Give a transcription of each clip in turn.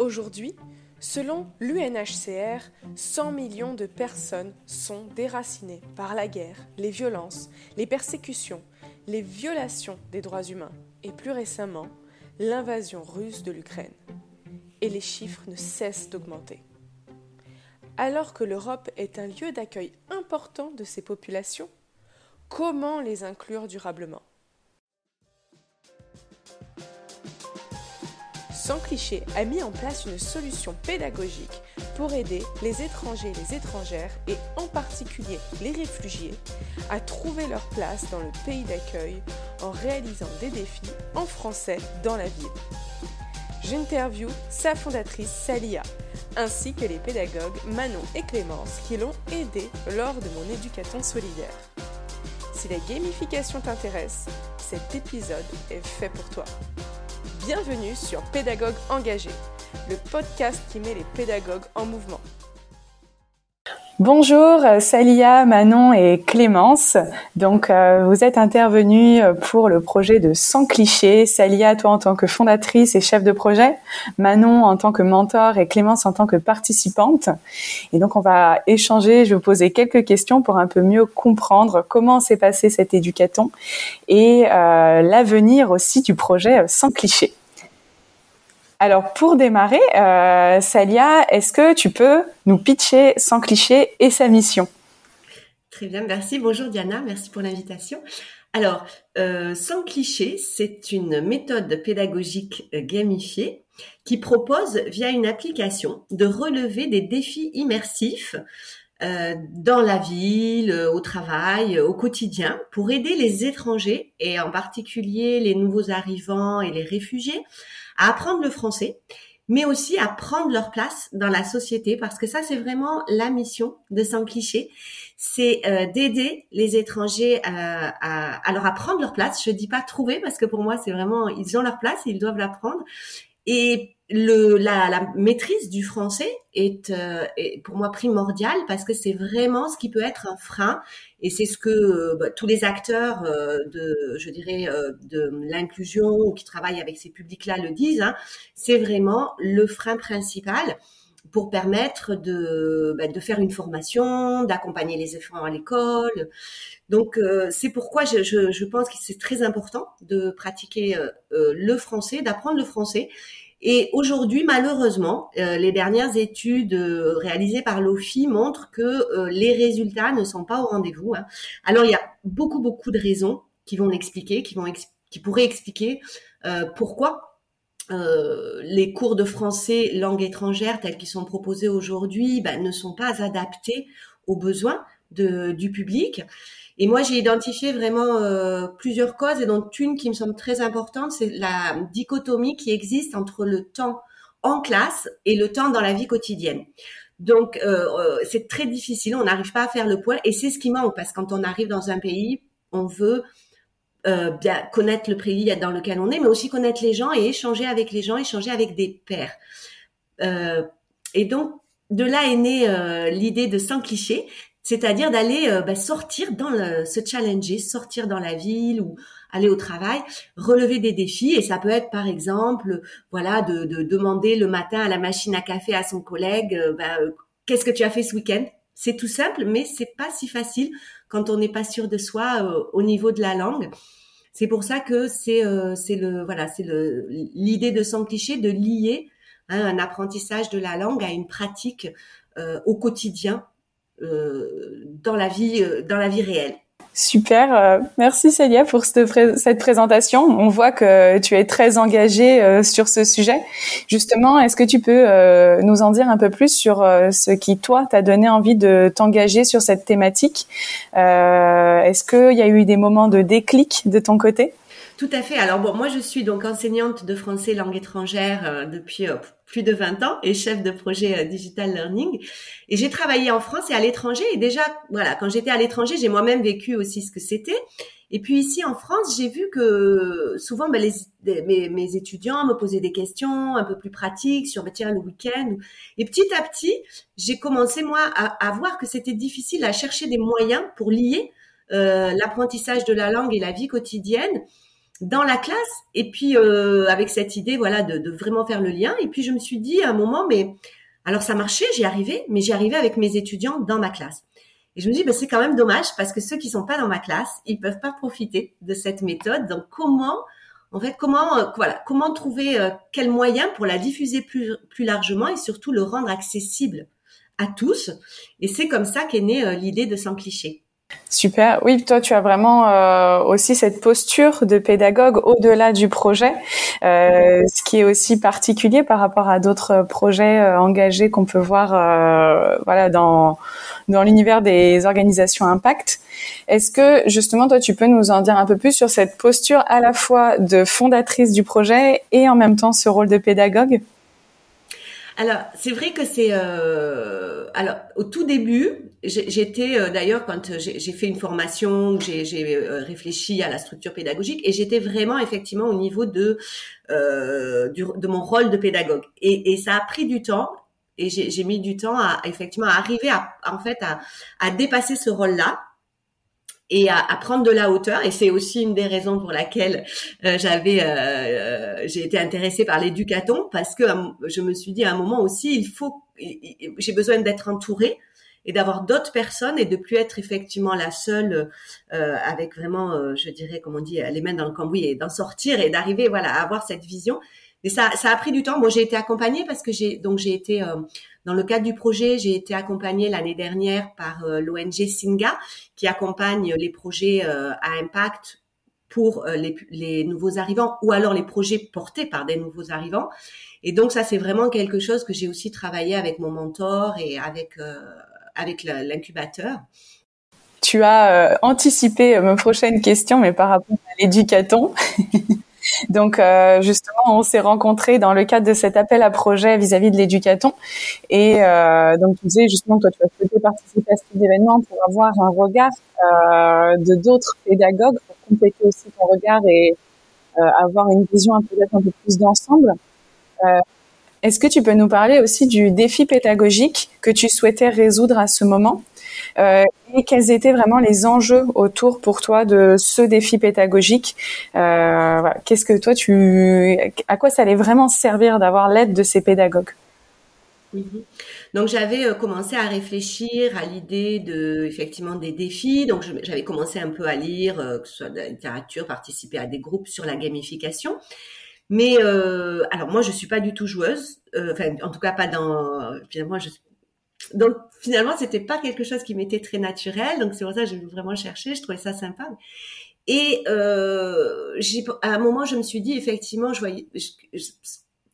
Aujourd'hui, selon l'UNHCR, 100 millions de personnes sont déracinées par la guerre, les violences, les persécutions, les violations des droits humains et plus récemment, l'invasion russe de l'Ukraine. Et les chiffres ne cessent d'augmenter. Alors que l'Europe est un lieu d'accueil important de ces populations, comment les inclure durablement? Cliché a mis en place une solution pédagogique pour aider les étrangers et les étrangères, et en particulier les réfugiés, à trouver leur place dans le pays d'accueil en réalisant des défis en français dans la ville. J'interview sa fondatrice Salia, ainsi que les pédagogues Manon et Clémence qui l'ont aidé lors de mon éducation solidaire. Si la gamification t'intéresse, cet épisode est fait pour toi. Bienvenue sur Pédagogue engagé, le podcast qui met les pédagogues en mouvement. Bonjour Salia, Manon et Clémence. Donc euh, vous êtes intervenus pour le projet de Sans clichés. Salia, toi en tant que fondatrice et chef de projet, Manon en tant que mentor et Clémence en tant que participante. Et donc on va échanger, je vais vous poser quelques questions pour un peu mieux comprendre comment s'est passé cet éducaton et euh, l'avenir aussi du projet Sans clichés. Alors pour démarrer, euh, Salia, est-ce que tu peux nous pitcher sans cliché et sa mission? Très bien, merci. Bonjour Diana, merci pour l'invitation. Alors, euh, sans cliché, c'est une méthode pédagogique euh, gamifiée qui propose via une application de relever des défis immersifs dans la ville, au travail, au quotidien, pour aider les étrangers et en particulier les nouveaux arrivants et les réfugiés à apprendre le français, mais aussi à prendre leur place dans la société, parce que ça, c'est vraiment la mission de Sans Cliché, c'est euh, d'aider les étrangers euh, à, à, leur apprendre leur place. Je dis pas trouver, parce que pour moi, c'est vraiment, ils ont leur place ils doivent l'apprendre. Et le, la, la, maîtrise du français est, euh, est, pour moi primordiale parce que c'est vraiment ce qui peut être un frein et c'est ce que euh, bah, tous les acteurs euh, de, je dirais, de l'inclusion ou qui travaillent avec ces publics-là le disent. Hein, c'est vraiment le frein principal pour permettre de, bah, de faire une formation, d'accompagner les enfants à l'école. Donc c'est pourquoi je, je, je pense que c'est très important de pratiquer le français, d'apprendre le français et aujourd'hui, malheureusement, euh, les dernières études euh, réalisées par l'OFI montrent que euh, les résultats ne sont pas au rendez-vous. Hein. Alors, il y a beaucoup, beaucoup de raisons qui vont l'expliquer, qui pourraient expliquer pourquoi les cours de français langue étrangère tels qu'ils sont proposés aujourd'hui ben, ne sont pas adaptés aux besoins du public. Et moi, j'ai identifié vraiment euh, plusieurs causes, et dont une qui me semble très importante, c'est la dichotomie qui existe entre le temps en classe et le temps dans la vie quotidienne. Donc, euh, euh c'est très difficile, on n'arrive pas à faire le point, et c'est ce qui manque, parce que quand on arrive dans un pays, on veut bien connaître le pays dans lequel on est, mais aussi connaître les gens et échanger avec les gens, échanger avec des pairs. Et donc, de là est née l'idée de sans cliché, c'est-à-dire d'aller euh, bah, sortir dans le, se challenger, sortir dans la ville ou aller au travail, relever des défis et ça peut être par exemple, voilà, de, de demander le matin à la machine à café à son collègue, euh, bah, euh, qu'est-ce que tu as fait ce week-end? C'est tout simple, mais c'est pas si facile quand on n'est pas sûr de soi au niveau de la langue. C'est pour ça que c'est c'est le voilà c'est le l'idée de sans cliché de lier hein, un apprentissage de la langue à une pratique au quotidien euh, dans la vie, euh, dans la vie réelle. Super, euh, merci Célia pour cette, présentation. On voit que tu es très engagée sur ce sujet. Justement, est-ce que tu peux nous en dire un peu plus sur ce qui, toi, t'a donné envie de t'engager sur cette thématique? Est-ce qu'il y a eu des moments de déclic de ton côté? Tout à fait. Alors bon, moi je suis donc enseignante de français langue étrangère euh, depuis euh, plus de 20 ans et chef de projet euh, digital learning. Et j'ai travaillé en France et à l'étranger. Et déjà, voilà, quand j'étais à l'étranger, j'ai moi-même vécu aussi ce que c'était. Et puis ici en France, j'ai vu que souvent ben, les, mes, mes, étudiants me posaient des questions un peu plus pratiques sur ben, tiens le week-end. Et petit à petit, j'ai commencé moi à, à voir que c'était difficile à chercher des moyens pour lier euh, l'apprentissage de la langue et la vie quotidienne dans la classe. Et puis euh, avec cette idée voilà de, de, vraiment faire le lien. Et puis je me suis dit à un moment mais alors ça marchait j'y arrivais mais j'y arrivais avec mes étudiants dans ma classe. Et je me dis ben, c'est quand même dommage parce que ceux qui sont pas dans ma classe ils peuvent pas profiter de cette méthode. Donc comment en fait comment euh, voilà comment trouver euh, quel moyen pour la diffuser plus plus largement et surtout le rendre accessible à tous. Et c'est comme ça qu'est née l'idée de sans cliché Super. Oui, toi, tu as vraiment euh, aussi cette posture de pédagogue au-delà du projet, euh, ce qui est aussi particulier par rapport à d'autres projets euh, engagés qu'on peut voir, voilà, dans dans l'univers des organisations impact. Est-ce que justement, toi, tu peux nous en dire un peu plus sur cette posture à la fois de fondatrice du projet et en même temps ce rôle de pédagogue? Alors, c'est vrai que c'est euh, alors au tout début, j'étais euh, d'ailleurs quand j'ai fait une formation, j'ai euh, réfléchi à la structure pédagogique et j'étais vraiment effectivement au niveau de mon rôle de pédagogue. Et, ça a pris du temps et j'ai mis du temps à effectivement à arriver à en fait à dépasser ce rôle-là et à, à, prendre de la hauteur. Et c'est aussi une des raisons pour laquelle euh, j'avais, euh, euh, j'ai été intéressée par l'éducaton parce que je me suis dit à un moment aussi, il faut, j'ai besoin d'être entourée et d'avoir d'autres personnes et de plus être effectivement la seule avec vraiment, je dirais, comme on dit, les mains dans le cambouis et d'en sortir et d'arriver, voilà, à avoir cette vision. Mais ça, ça a pris du temps. Moi, j'ai été accompagnée parce que j'ai donc j'ai été euh, dans le cadre du projet, j'ai été accompagnée l'année dernière par euh, l'ONG Singa qui accompagne les projets euh, à impact pour les, les, nouveaux arrivants ou alors les projets portés par des nouveaux arrivants. Et donc ça, c'est vraiment quelque chose que j'ai aussi travaillé avec mon mentor et avec avec l'incubateur. Tu as anticipé ma prochaine question, mais par rapport à l'éducaton. Donc euh, justement, on s'est rencontrés dans le cadre de cet appel à projet vis-à-vis de l'éducaton. Et euh, donc tu disais justement, toi, tu as souhaité participer à cet événement pour avoir un regard euh, de d'autres pédagogues, pour compléter aussi ton regard et euh, avoir une vision peut-être un peu plus d'ensemble. Euh, est-ce que tu peux nous parler aussi du défi pédagogique que tu souhaitais résoudre à ce moment euh, et quels étaient vraiment les enjeux autour pour toi de ce défi pédagogique euh, Qu'est-ce que toi tu, à quoi ça allait vraiment servir d'avoir l'aide de ces pédagogues? Donc j'avais euh, commencé à réfléchir à l'idée de effectivement des défis. Donc j'avais commencé un peu à lire, que ce soit de la littérature, participer à des groupes sur la gamification. Mais euh, alors moi je suis pas du tout joueuse, enfin en tout cas pas dans. Finalement je donc finalement, c'était pas quelque chose qui m'était très naturel. Donc c'est pour ça que j'ai vraiment cherché. Je trouvais ça sympa. Et euh, à un moment, je me suis dit effectivement, je voyais,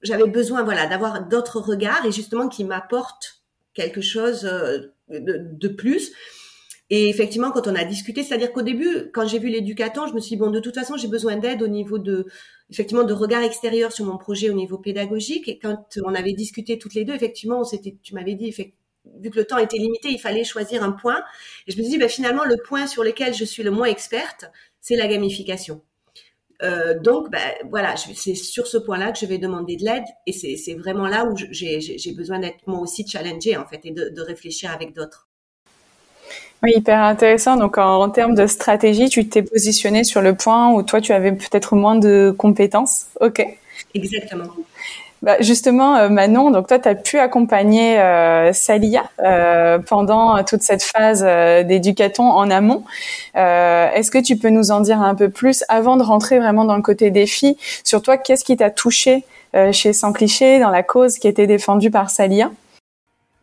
j'avais besoin, voilà, d'avoir d'autres regards et justement qui m'apportent quelque chose euh, de, de, plus. Et effectivement, quand on a discuté, c'est-à-dire qu'au début, quand j'ai vu l'éducateur, je me suis dit bon, de toute façon, j'ai besoin d'aide au niveau de, effectivement, de regard extérieur sur mon projet au niveau pédagogique. Et quand on avait discuté toutes les deux, effectivement, c'était, tu m'avais dit, vu que le temps était limité, il fallait choisir un point. Et je me suis dit, ben, finalement, le point sur lequel je suis le moins experte, c'est la gamification. Euh, donc, ben, voilà, c'est sur ce point-là que je vais demander de l'aide, et c'est vraiment là où j'ai besoin d'être moi aussi challengée en fait et de, réfléchir avec d'autres. Oui, hyper intéressant. Donc, en, en termes de stratégie, tu t'es positionné sur le point où toi, tu avais peut-être moins de compétences. Ok. Exactement. Bah, justement, euh, Manon, donc toi, tu as pu accompagner euh, Salia euh, pendant toute cette phase euh, d'éducaton en amont. Est-ce que tu peux nous en dire un peu plus avant de rentrer vraiment dans le côté défi sur toi? Qu'est-ce qui t'a touché chez Sans Cliché dans la cause qui était défendue par Salia?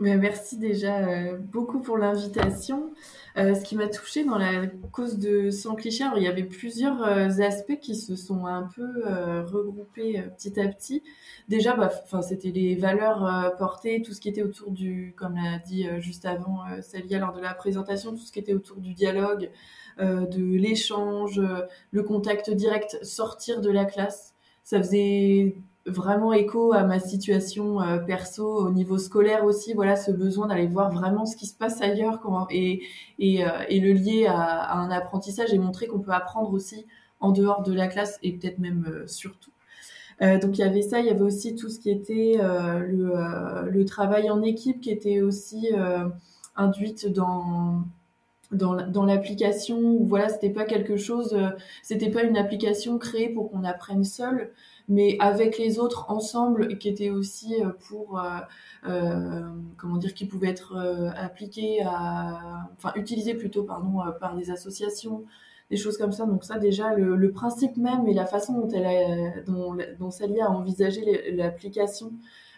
Merci déjà beaucoup pour l'invitation. Euh, ce qui m'a touchée dans la cause de Sans Cliché, il y avait plusieurs euh, aspects qui se sont un peu euh, regroupés petit à petit. Déjà, bah, c'était les valeurs portées, tout ce qui était autour du, comme l'a dit juste avant Salia lors de la présentation, tout ce qui était autour du dialogue, de l'échange, le contact direct, sortir de la classe. Ça faisait vraiment écho à ma situation euh, perso au niveau scolaire aussi. Voilà ce besoin d'aller voir vraiment ce qui se passe ailleurs comment, et et, euh, et le lier à, à, un apprentissage et montrer qu'on peut apprendre aussi en dehors de la classe et peut-être même euh, surtout. Donc il y avait ça il y avait aussi tout ce qui était le, le travail en équipe qui était aussi induite dans dans l'application voilà c'était pas quelque chose c'était pas une application créée pour qu'on apprenne seul mais avec les autres ensemble qui était aussi pour comment dire qui pouvait être appliqué à enfin utilisé plutôt pardon par des associations des choses comme ça. Donc ça déjà, le, principe même et la façon dont, elle a, dont, dont a envisagé l'application,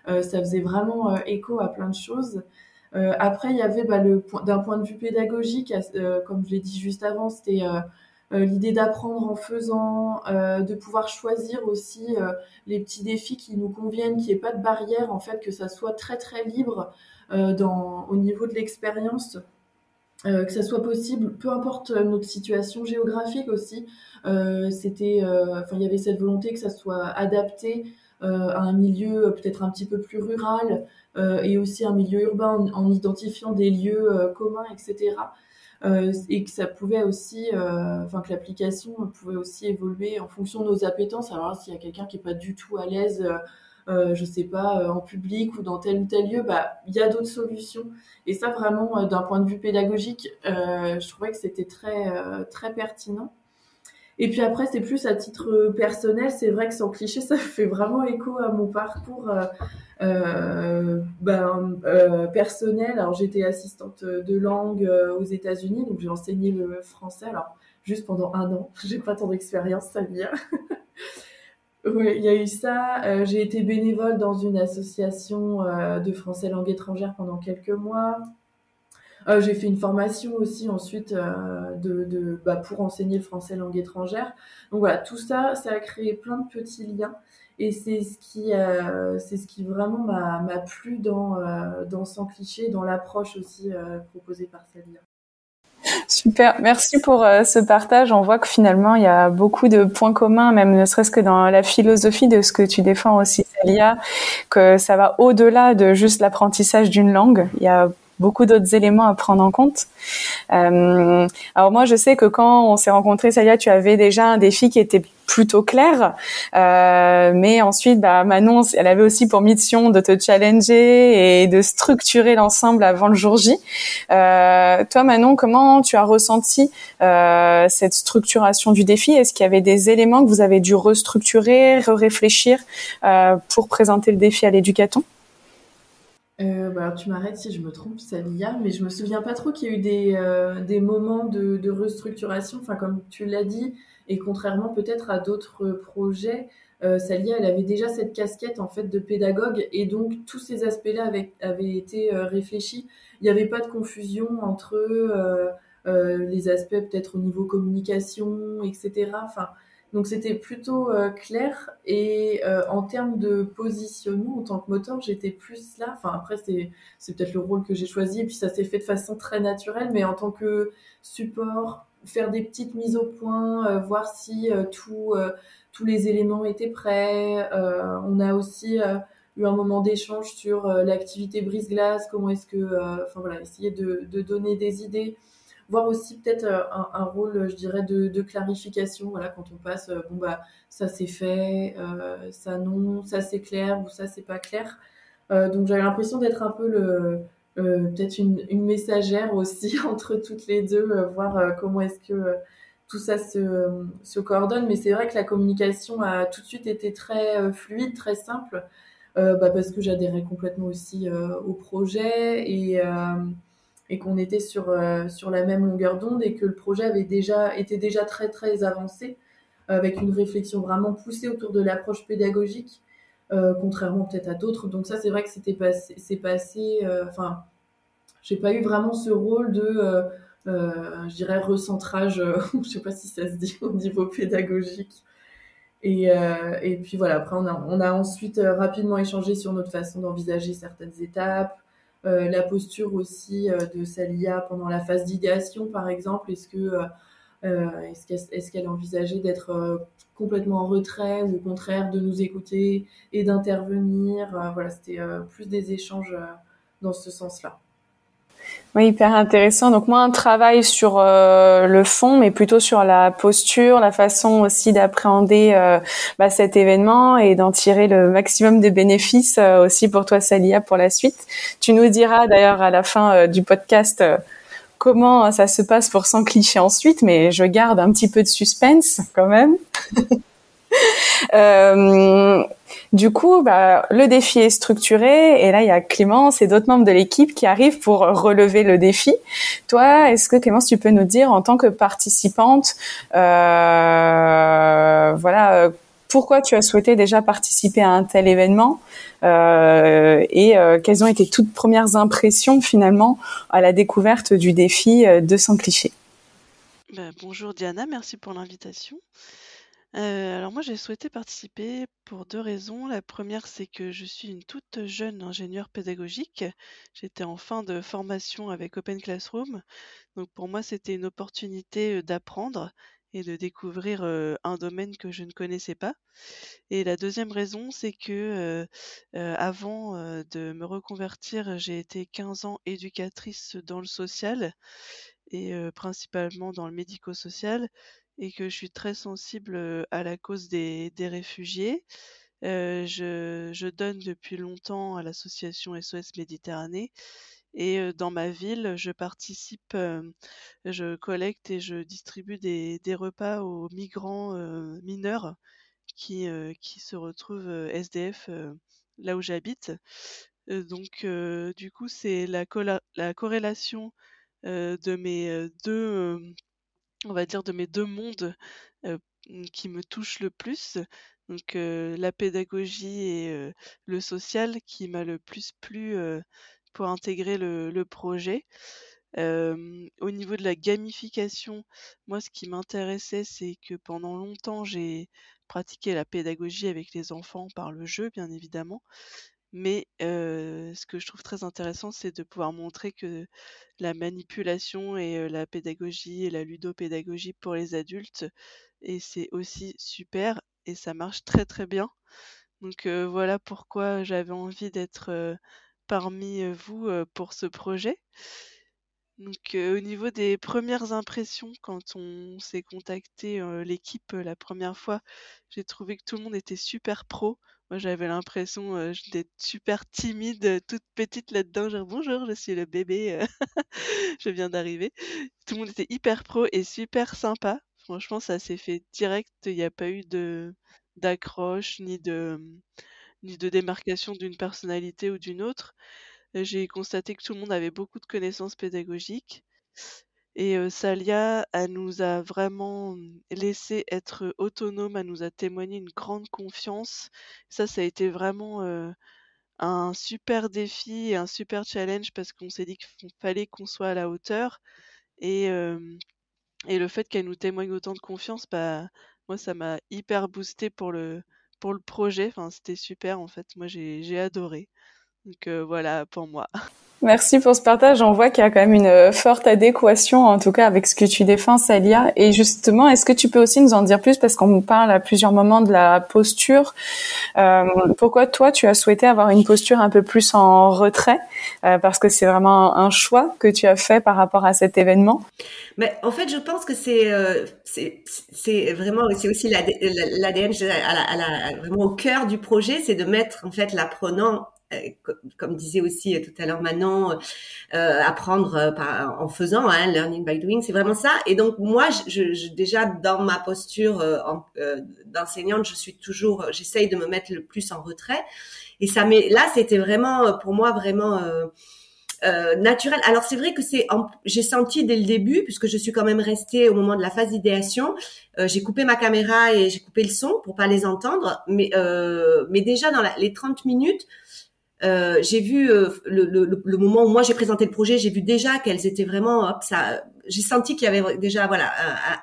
euh, ça faisait vraiment euh, écho à plein de choses. Euh, après, il y avait bah, d'un point de vue pédagogique, comme je l'ai dit juste avant, c'était l'idée d'apprendre en faisant, de pouvoir choisir aussi les petits défis qui nous conviennent, qu'il n'y ait pas de barrière, en fait, que ça soit très très libre au niveau de l'expérience. Euh, que ça soit possible, peu importe notre situation géographique aussi. Euh, c'était, euh, il y avait cette volonté que ça soit adapté à un milieu peut-être un petit peu plus rural et aussi un milieu urbain en, identifiant des lieux communs, etc. et que ça pouvait aussi, enfin que l'application pouvait aussi évoluer en fonction de nos appétences. Alors s'il y a quelqu'un qui est pas du tout à l'aise euh, je sais pas, euh, en public ou dans tel ou tel lieu, bah, il y a d'autres solutions. Et ça, vraiment, euh, d'un point de vue pédagogique, je trouvais que c'était très, très pertinent. Et puis après, c'est plus à titre personnel. C'est vrai que sans cliché, ça fait vraiment écho à mon parcours euh, ben, euh, personnel. Alors, j'étais assistante de langue aux États-Unis, donc j'ai enseigné le français. Alors, juste pendant un an. J'ai pas tant d'expérience, ça vient. Oui, il y a eu ça. Euh, j'ai été bénévole dans une association euh, de français langue étrangère pendant quelques mois. Euh, j'ai fait une formation aussi ensuite de, de bah, pour enseigner le français langue étrangère. Donc voilà, tout ça, ça a créé plein de petits liens. Et c'est ce qui, c'est ce qui vraiment m'a plu dans, dans Sans cliché, dans l'approche aussi proposée par Celia. Super, merci pour euh, ce partage. On voit que finalement, il y a beaucoup de points communs, même ne serait-ce que dans la philosophie de ce que tu défends aussi, Célia, que ça va au-delà de juste l'apprentissage d'une langue. Il y a beaucoup d'autres éléments à prendre en compte. Euh, alors moi, je sais que quand on s'est rencontrés, Salia, tu avais déjà un défi qui était plutôt clair, euh, mais ensuite, bah, Manon, elle avait aussi pour mission de te challenger et de structurer l'ensemble avant le jour J. Euh, toi, Manon, comment tu as ressenti euh, cette structuration du défi? Est-ce qu'il y avait des éléments que vous avez dû restructurer, réfléchir euh, pour présenter le défi à l'éducaton? Euh, bah, tu m'arrêtes si je me trompe, Salia, mais je me souviens pas trop qu'il y a eu des, euh, des moments de, restructuration. Enfin, comme tu l'as dit, et contrairement peut-être à d'autres projets, euh, Salia, elle avait déjà cette casquette en fait de pédagogue, et donc tous ces aspects-là avaient, été euh, réfléchis. Il n'y avait pas de confusion entre euh, euh, les aspects peut-être au niveau communication, etc. Enfin, donc c'était plutôt euh, clair et euh, en termes de positionnement en tant que moteur, j'étais plus là. Enfin après c'est peut-être le rôle que j'ai choisi et puis ça s'est fait de façon très naturelle, mais en tant que support, faire des petites mises au point, euh, voir si tout tous les éléments étaient prêts. on a aussi eu un moment d'échange sur l'activité brise-glace, comment est-ce que, enfin voilà, essayer de, de donner des idées voir aussi peut-être euh, un, rôle, je dirais, de, clarification. Voilà, quand on passe, euh, bon bah ça c'est fait, euh, ça non, ça c'est clair ou ça c'est pas clair. donc j'avais l'impression d'être un peu le peut-être une, messagère aussi entre toutes les deux, voir comment est-ce que tout ça se, coordonne. Mais c'est vrai que la communication a tout de suite été très fluide, très simple, bah, parce que j'adhérais complètement aussi au projet et et qu'on était sur, euh, sur la même longueur d'onde et que le projet avait déjà, était déjà très très avancé avec une réflexion vraiment poussée autour de l'approche pédagogique, euh, contrairement peut-être à d'autres. Donc ça, c'est vrai que c'était passé, c'est passé. Euh, enfin, j'ai pas eu vraiment ce rôle de, je dirais, recentrage. je sais pas si ça se dit au niveau pédagogique. Et, et puis voilà. Après, on a, on a ensuite rapidement échangé sur notre façon d'envisager certaines étapes. Euh, la posture aussi euh, de Salia pendant la phase d'idéation, par exemple. Est-ce que euh, qu'elle envisageait d'être complètement en retrait ou au contraire de nous écouter et d'intervenir? Voilà, c'était plus des échanges dans ce sens-là. Oui, hyper intéressant. Donc moi, un travail sur euh, le fond, mais plutôt sur la posture, la façon aussi d'appréhender euh, bah, cet événement et d'en tirer le maximum de bénéfices euh, aussi pour toi, Salia, pour la suite. Tu nous diras d'ailleurs à la fin du podcast comment ça se passe pour sans cliché ensuite, mais je garde un petit peu de suspense quand même. du coup, bah, le défi est structuré et là, il y a Clémence et d'autres membres de l'équipe qui arrivent pour relever le défi. Toi, est-ce que Clémence, tu peux nous dire en tant que participante, euh, voilà, pourquoi tu as souhaité déjà participer à un tel événement euh, et euh, quelles ont été toutes premières impressions finalement à la découverte du défi euh, de 200 clichés? Bah, Bonjour Diana, merci pour l'invitation. Alors moi j'ai souhaité participer pour deux raisons. La première c'est que je suis une toute jeune ingénieure pédagogique. J'étais en fin de formation avec Open Classroom. Donc pour moi c'était une opportunité d'apprendre et de découvrir un domaine que je ne connaissais pas. Et la deuxième raison, c'est que avant de me reconvertir, j'ai été 15 ans éducatrice dans le social et principalement dans le médico-social et que je suis très sensible à la cause des, réfugiés. je, je, donne depuis longtemps à l'association SOS Méditerranée et dans ma ville, je participe, je collecte et je distribue des, repas aux migrants mineurs qui, qui se retrouvent SDF là où j'habite. donc, du coup, c'est la, la corrélation de mes deux, on va dire, de mes deux mondes qui me touchent le plus. Donc, la pédagogie et le social qui m'a le plus plu pour intégrer le, projet. au niveau de la gamification, moi, ce qui m'intéressait, c'est que pendant longtemps, j'ai pratiqué la pédagogie avec les enfants par le jeu, bien évidemment. Mais ce que je trouve très intéressant, c'est de pouvoir montrer que la manipulation et la pédagogie et la ludopédagogie pour les adultes, et c'est aussi super et ça marche très très bien. Donc voilà pourquoi j'avais envie d'être parmi vous pour ce projet. Donc, au niveau des premières impressions, quand on s'est contacté l'équipe la première fois, j'ai trouvé que tout le monde était super pro. Moi, j'avais l'impression d'être super timide, toute petite là-dedans, genre bonjour, je suis le bébé, je viens d'arriver. Tout le monde était hyper pro et super sympa. Franchement, ça s'est fait direct. Il n'y a pas eu de d'accroche ni de ni de démarcation d'une personnalité ou d'une autre. J'ai constaté que tout le monde avait beaucoup de connaissances pédagogiques. Et Salia, elle nous a vraiment mmh, laissé être autonome, elle nous a témoigné une grande confiance. Ça, ça a été vraiment un super défi et un super challenge parce qu'on s'est dit qu'il fallait qu'on soit à la hauteur. Et, et le fait qu'elle nous témoigne autant de confiance, bah, moi, ça m'a hyper boosté pour le, pour le projet. Enfin, c'était super en fait. Moi, j'ai adoré. Donc euh, voilà pour moi. Merci pour ce partage. On voit qu'il y a quand même une euh, forte adéquation, en tout cas, avec ce que tu défends, Salia. Et justement, est-ce que tu peux aussi nous en dire plus, parce qu'on nous parle à plusieurs moments de la posture. Euh, pourquoi toi, tu as souhaité avoir une posture un peu plus en retrait? Euh, Parce que c'est vraiment un choix que tu as fait par rapport à cet événement. Mais en fait, je pense que c'est euh, c'est vraiment c'est aussi l'ADN vraiment au cœur du projet, c'est de mettre en fait l'apprenant comme disait aussi tout à l'heure Manon, euh, apprendre euh, en faisant, hein, learning by doing, c'est vraiment ça. Et donc moi, déjà dans ma posture euh, d'enseignante, je suis toujours, j'essaye de me mettre le plus en retrait. Et ça, mais là, c'était vraiment pour moi vraiment euh, naturel. Alors c'est vrai que c'est, j'ai senti dès le début, puisque je suis quand même restée au moment de la phase d'idéation, euh, j'ai coupé ma caméra et j'ai coupé le son pour pas les entendre, euh, mais déjà dans les 30 minutes, euh, j'ai vu euh, le, le, le, moment où moi j'ai présenté le projet, j'ai vu déjà qu'elles étaient vraiment hop, ça. J'ai senti qu'il y avait déjà voilà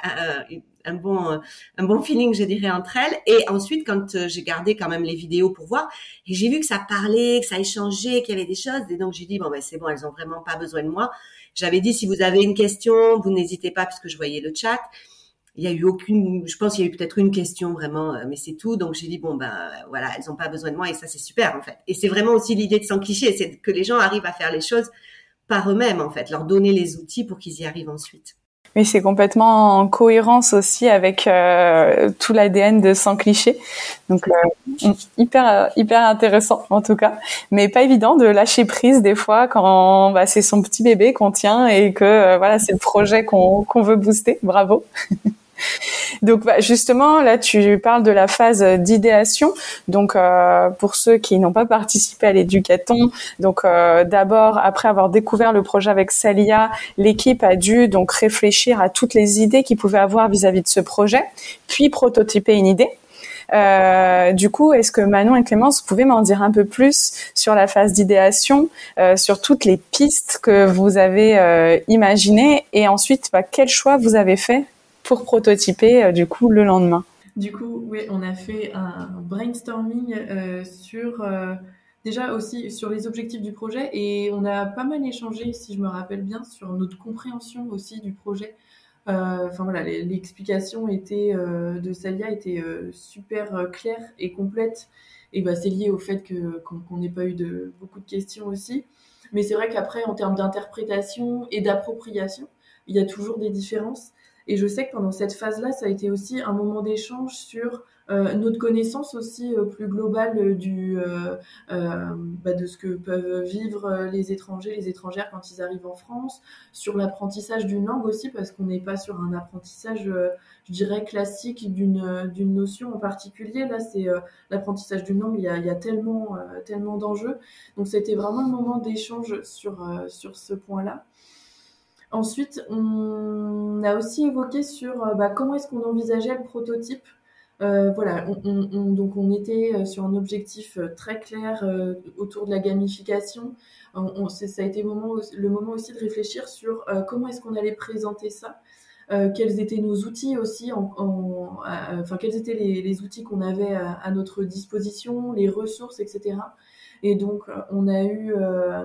un, un, un, bon un bon feeling, je dirais entre elles. Et ensuite, quand euh, j'ai gardé quand même les vidéos pour voir, j'ai vu que ça parlait, que ça échangeait, qu'il y avait des choses. Et donc j'ai dit bon ben c'est bon, elles ont vraiment pas besoin de moi. J'avais dit si vous avez une question, vous n'hésitez pas puisque je voyais le chat il y a eu aucune, je pense qu'il y a eu peut-être une question vraiment, euh, mais c'est tout. Donc j'ai dit bon ben voilà, elles n'ont pas besoin de moi et ça c'est super en fait. Et c'est vraiment aussi l'idée de sans cliché, c'est que les gens arrivent à faire les choses par eux-mêmes en fait, leur donner les outils pour qu'ils y arrivent ensuite. Oui, c'est complètement en cohérence aussi avec euh, tout l'ADN de Sans Cliché. Donc euh, hyper hyper intéressant en tout cas, mais pas évident de lâcher prise des fois quand bah, c'est son petit bébé qu'on tient et que euh, voilà c'est le projet qu'on qu'on veut booster. Bravo. Donc bah, justement, là, tu parles de la phase d'idéation. Donc euh, pour ceux qui n'ont pas participé à l'éducaton, donc euh, d'abord après avoir découvert le projet avec Salia, l'équipe a dû donc réfléchir à toutes les idées qu'ils pouvaient avoir vis-à-vis de ce projet, puis prototyper une idée. Euh, du coup, est-ce que Manon et Clémence, vous pouvez m'en dire un peu plus sur la phase d'idéation, sur toutes les pistes que vous avez imaginées, et ensuite, bah, quel choix vous avez fait pour prototyper euh, du coup le lendemain. Du coup, oui, on a fait un brainstorming euh, sur euh, déjà aussi sur les objectifs du projet et on a pas mal échangé, si je me rappelle bien, sur notre compréhension aussi du projet. Enfin voilà, l'explication était de Salia était super claire et complète et bah c'est lié au fait que qu'on n'ait pas eu de beaucoup de questions aussi. Mais c'est vrai qu'après en termes d'interprétation et d'appropriation, il y a toujours des différences. Et je sais que pendant cette phase-là, ça a été aussi un moment d'échange sur euh, notre connaissance aussi euh, plus globale euh, bah, de ce que peuvent vivre les étrangers, les étrangères quand ils arrivent en France, sur l'apprentissage d'une langue aussi, parce qu'on n'est pas sur un apprentissage, je dirais, classique d'une, notion en particulier. Là, c'est l'apprentissage d'une langue, il y a, tellement, tellement d'enjeux. Donc, c'était vraiment un moment d'échange sur, sur ce point-là. Ensuite, on a aussi évoqué sur euh, bah, comment est-ce qu'on envisageait le prototype. Euh, voilà, donc on était euh, sur un objectif très clair autour de la gamification. ça a été le moment, aussi de réfléchir sur comment est-ce qu'on allait présenter ça. quels étaient nos outils aussi, enfin quels étaient les, outils qu'on avait à, notre disposition, les ressources, etc. Et donc on a eu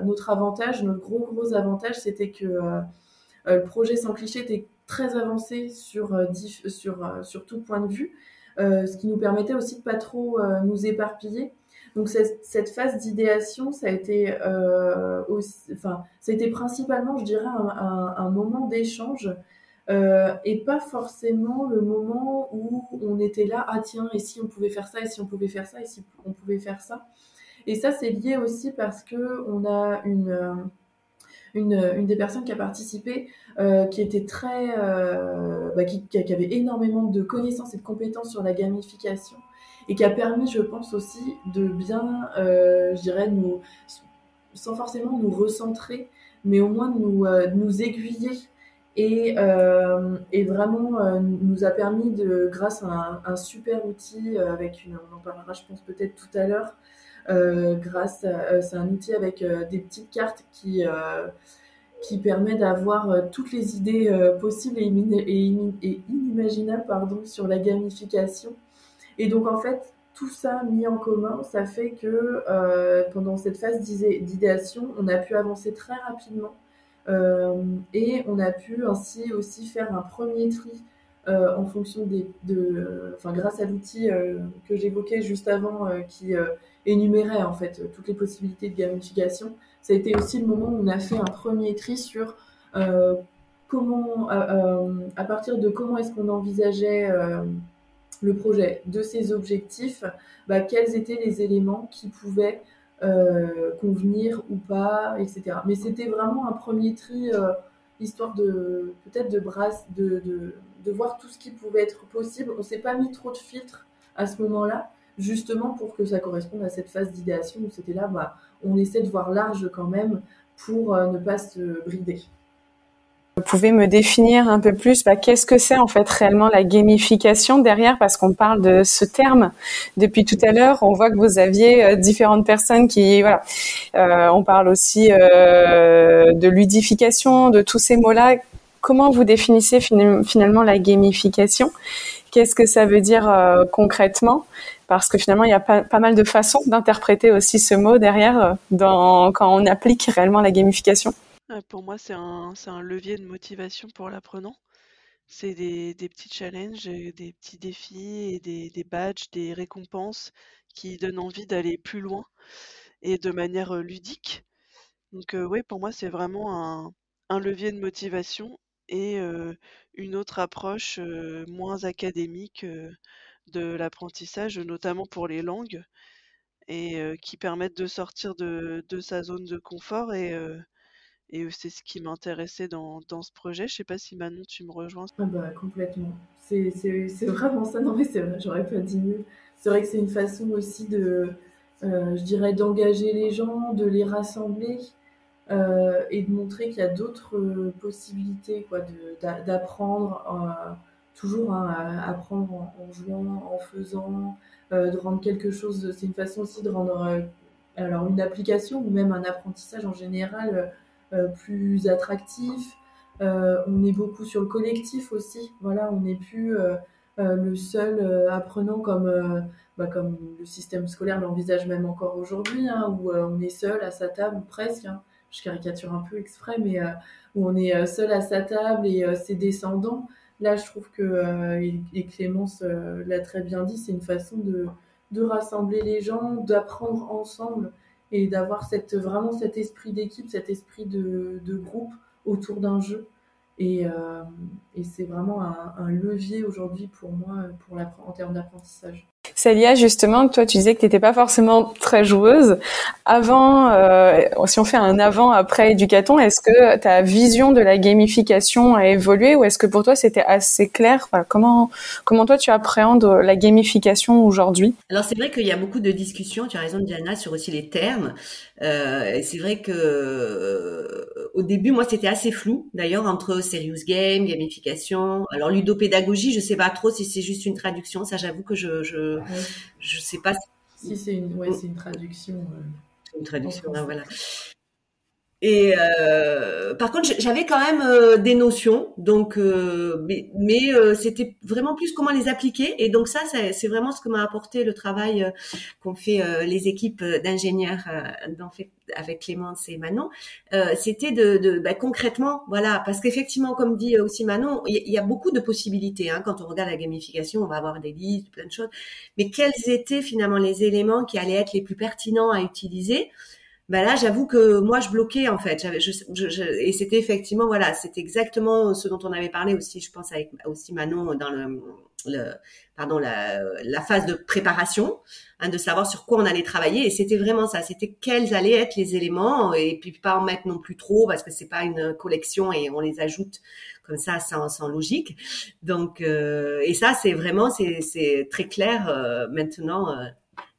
notre avantage, notre gros gros avantage, c'était que euh, le projet sans cliché était très avancé sur, euh, sur, euh, sur tout point de vue, ce qui nous permettait aussi de pas trop nous éparpiller. Donc cette, phase d'idéation, ça a été, enfin, ça a été principalement, je dirais, un, moment d'échange et pas forcément le moment où on était là, ah tiens, et si on pouvait faire ça, et si on pouvait faire ça, et si on pouvait faire ça? Et ça, c'est lié aussi parce que on a une une, des personnes qui a participé, euh, qui était très, euh, bah, qui, avait énormément de connaissances et de compétences sur la gamification et qui a permis, je pense aussi, de bien, euh, je dirais, nous, sans forcément nous recentrer, mais au moins nous, nous aiguiller et, et vraiment nous a permis de, grâce à un, super outil avec une, on en parlera, je pense peut-être tout à l'heure, euh, grâce à euh, c'est un outil avec euh, des petites cartes qui qui permet d'avoir toutes les idées possibles et, et, inimaginables pardon, sur la gamification. Et donc en fait, tout ça mis en commun, ça fait que pendant cette phase d'idéation, on a pu avancer très rapidement et on a pu ainsi aussi faire un premier tri en fonction des, de, enfin grâce à l'outil que j'évoquais juste avant, qui énumérait en fait toutes les possibilités de gamification. Ça a été aussi le moment où on a fait un premier tri sur euh, comment, euh, euh, à partir de comment est-ce qu'on envisageait le projet, de ses objectifs, bah, quels étaient les éléments qui pouvaient convenir ou pas, etc. Mais c'était vraiment un premier tri, histoire de peut-être de, de, de, de, voir tout ce qui pouvait être possible. On s'est pas mis trop de filtres à ce moment-là, justement pour que ça corresponde à cette phase d'idéation où c'était là, bah, on essaie de voir large quand même pour euh, ne pas se brider. Vous pouvez me définir un peu plus bah, qu'est-ce que c'est en fait réellement la gamification derrière? Parce qu'on parle de ce terme depuis tout à l'heure. On voit que vous aviez euh, différentes personnes qui voilà. Euh, on parle aussi de ludification, de tous ces mots-là. Comment vous définissez finalement la gamification? Qu'est-ce que ça veut dire concrètement? Parce que finalement, il y a pas, mal de façons d'interpréter aussi ce mot derrière euh, quand on applique réellement la gamification. Pour moi, c'est un, levier de motivation pour l'apprenant. C'est des, petits challenges, des petits défis des, badges, des récompenses qui donnent envie d'aller plus loin et de manière euh, ludique. Donc euh, oui, pour moi, c'est vraiment un, levier de motivation et une autre approche moins académique de l'apprentissage, notamment pour les langues, et qui permettent de sortir de, sa zone de confort. Et, et c'est ce qui m'intéressait dans, dans, ce projet. Je sais pas si Manon, tu me rejoins. Ah bah, complètement. C'est vraiment ça. Non, mais c'est vrai, j'aurais pas dit mieux. C'est vrai que c'est une façon aussi de, je dirais, d'engager les gens, de les rassembler. Euh, et de montrer qu'il y a d'autres euh, possibilités quoi, d'apprendre, euh, toujours hein, apprendre en, jouant, en faisant, de rendre quelque chose, c'est une façon aussi de rendre alors une application ou même un apprentissage en général plus attractif. on est beaucoup sur le collectif aussi, voilà, on n'est plus le seul apprenant comme, bah, comme le système scolaire l'envisage même encore aujourd'hui, hein, où on est seul à sa table presque. Hein je caricature un peu exprès, mais euh, où on est euh, seul à sa table et euh, ses descendants. Là, je trouve que, Clémence l'a très bien dit, c'est une façon de, rassembler les gens, d'apprendre ensemble et d'avoir vraiment cet esprit d'équipe, cet esprit de, groupe autour d'un jeu. Et, c'est vraiment un, levier aujourd'hui pour moi en termes d'apprentissage. Célia, justement, toi, tu disais que tu n'étais pas forcément très joueuse. Avant, euh, si on fait un avant-après Éducaton, est-ce que ta vision de la gamification a évolué ou est-ce que pour toi c'était assez clair? Comment, comment toi tu appréhendes la gamification aujourd'hui? Alors c'est vrai qu'il y a beaucoup de discussions, tu as raison Diana, sur aussi les termes. Euh, c'est vrai que euh, au début, moi, c'était assez flou, d'ailleurs, entre serious game, gamification. Alors ludopédagogie, je sais pas trop si c'est juste une traduction. Ça, j'avoue que je je, je sais pas. Si, si c'est une, ouais, c'est une traduction. Euh, une traduction, hein, voilà. Et euh, par contre, j'avais quand même euh, des notions, donc euh, mais, mais euh, c'était vraiment plus comment les appliquer. Et donc ça, c'est vraiment ce que m'a apporté le travail qu'ont fait les équipes d'ingénieurs avec Clémence et Manon. c'était de, de bah, concrètement, voilà, parce qu'effectivement, comme dit aussi Manon, il y, y, a beaucoup de possibilités. Hein, quand on regarde la gamification, on va avoir des listes, plein de choses. Mais quels étaient finalement les éléments qui allaient être les plus pertinents à utiliser? Ben là, j'avoue que moi, je bloquais en fait. Je, je, et c'était effectivement, voilà, c'était exactement ce dont on avait parlé aussi, je pense, avec aussi Manon dans le, le pardon, la, la, phase de préparation, hein, de savoir sur quoi on allait travailler. Et c'était vraiment ça. C'était quels allaient être les éléments et puis pas en mettre non plus trop parce que c'est pas une collection et on les ajoute comme ça sans, sans logique. Donc, euh, et ça, c'est vraiment, c'est très clair euh, maintenant. Euh,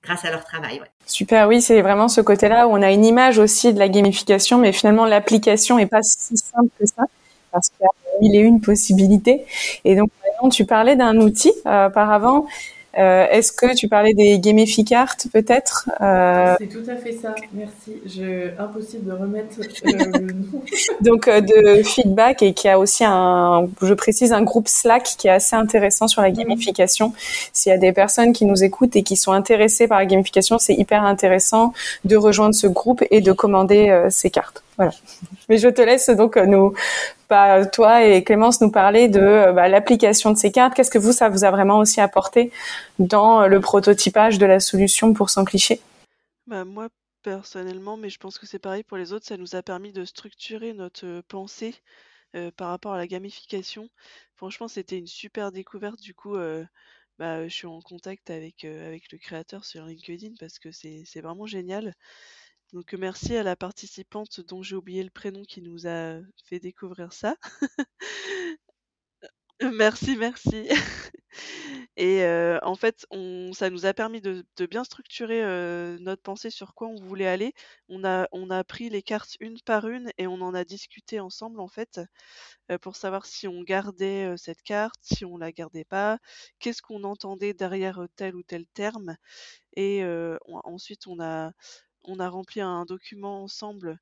grâce à leur travail. Super, oui, c'est vraiment ce côté-là où on a une image aussi de la gamification, mais finalement l'application est pas si simple que ça parce qu'il y a une possibilités. Et donc maintenant, tu parlais d'un outil euh, auparavant euh, est-ce que tu parlais des gamificards peut-être? Euh... C'est tout à fait ça. Merci. Je... Impossible de remettre euh, le nom. Donc euh, de feedback et qui a aussi un, je précise, un groupe Slack qui est assez intéressant sur la gamification. S'il y a des personnes qui nous écoutent et qui sont intéressées par la gamification, c'est hyper intéressant de rejoindre ce groupe et de commander ces cartes. Voilà. Mais je te laisse donc nous bah, toi et Clémence nous parler de euh, bah, l'application de ces cartes. Qu'est-ce que vous, ça vous a vraiment aussi apporté dans le prototypage de la solution pour sans cliché bah, Moi, personnellement, mais je pense que c'est pareil pour les autres, ça nous a permis de structurer notre euh, pensée euh, par rapport à la gamification. Franchement, c'était une super découverte. Du coup, bah, je suis en contact avec, avec le créateur sur LinkedIn parce que c'est vraiment génial. Donc merci à la participante dont j'ai oublié le prénom qui nous a fait découvrir ça. Merci, merci. Et en fait, ça nous a permis de bien structurer, notre pensée sur quoi on voulait aller. On a on a pris les cartes une par une et on en a discuté ensemble, en fait, pour savoir si on gardait, cette carte, si on la gardait pas, qu'est-ce qu'on entendait derrière, tel ou tel terme et ensuite on a on a rempli un document ensemble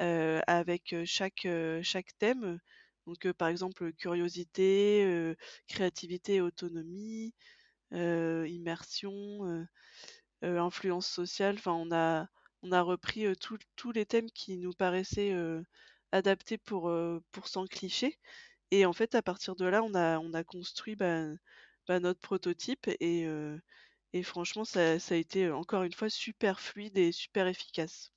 avec chaque, chaque thème. Donc, par exemple, curiosité, créativité autonomie, immersion, influence sociale. Enfin, on a, on a repris tous les thèmes qui nous paraissaient adaptés pour, pour sans. Et en fait, à partir de là, on a, on a construit bah, bah, notre prototype et, Et franchement, ça, a été encore une fois super fluide et super efficace.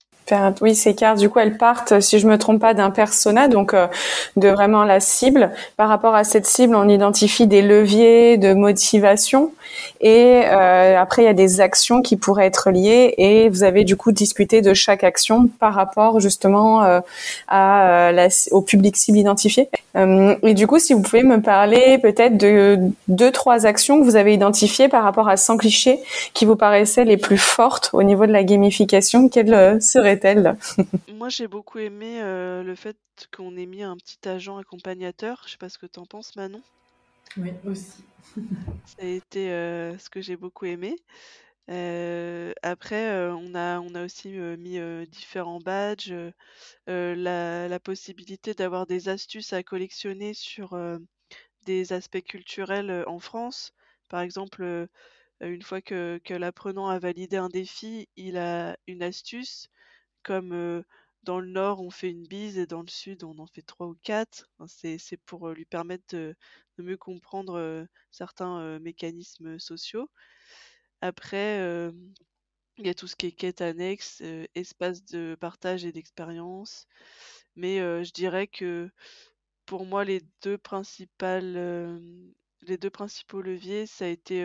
Oui, ces cartes, du coup, elles partent, si je me trompe pas, d'un persona, donc euh, de vraiment la cible. Par rapport à cette cible, on identifie des leviers de motivation et euh, après, il y a des actions qui pourraient être liées et vous avez du coup discuté de chaque action par rapport justement euh, au public cible identifié. et du coup, si vous pouvez me parler peut-être de deux, trois actions que vous avez identifiées par rapport à 100 clichés qui vous paraissaient les plus fortes au niveau de la gamification, quelles seraient Moi, j'ai beaucoup aimé euh, le fait qu'on ait mis un petit agent accompagnateur. Je sais pas ce que tu en penses, Manon. Oui, aussi. Ça a été euh, ce que j'ai beaucoup aimé. Euh, après, on a, on a aussi mis différents badges, la, la possibilité d'avoir des astuces à collectionner sur des aspects culturels en France. Par exemple, une fois que, l'apprenant a validé un défi, il a une astuce comme dans le nord on fait une bise et dans le sud on en fait trois ou quatre. c'est, pour lui permettre de, mieux comprendre certains mécanismes sociaux. Après, il y a tout ce qui est quête annexe, espace de partage et d'expérience. Mais je dirais que pour moi, les deux principales, les deux principaux leviers, ça a été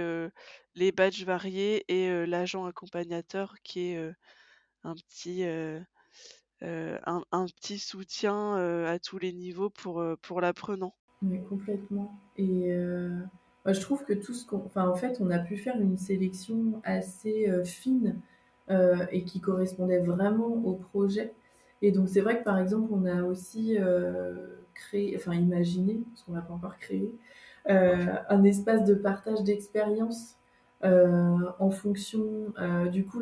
les badges variés et l'agent accompagnateur qui est un petit, un, petit soutien à tous les niveaux pour, pour l'apprenant. Oui, complètement. Et je trouve que tout ce qu'on. Enfin, en fait, on a pu faire une sélection assez fine et qui correspondait vraiment au projet. Et donc, c'est vrai que par exemple, on a aussi créé, enfin, imaginé, parce qu'on n'a pas encore créé, un espace de partage d'expérience euh, en fonction, euh, du coup,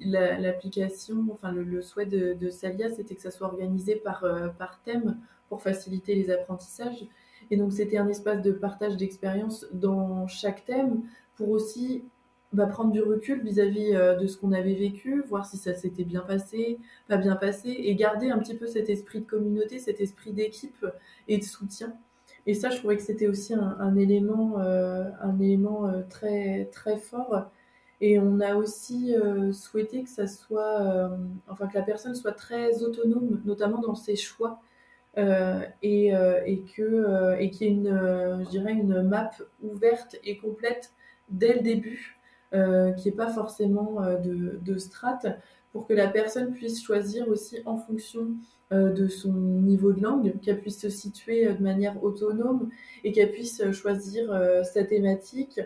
l'application, enfin le, souhait de, Salia, c'était que ça soit organisé par, euh, par thème pour faciliter les apprentissages. Et donc, c'était un espace de partage d'expérience dans chaque thème pour aussi bah, prendre du recul vis-à-vis de ce qu'on avait vécu, voir si ça s'était bien passé, pas bien passé, et garder un petit peu cet esprit de communauté, cet esprit d'équipe et de soutien. Et ça, je trouvais que c'était aussi un, élément, un élément euh, euh, très, très fort. Et on a aussi euh, souhaité que ça soit, enfin que la personne soit très autonome, notamment dans ses choix, et, et et qu'il y ait une, je dirais, une map ouverte et complète dès le début, qui n'est pas forcément de, de strates, pour que la personne puisse choisir aussi en fonction euh, de son niveau de langue, qu'elle puisse se situer euh, de manière autonome et qu'elle puisse euh, choisir sa thématique,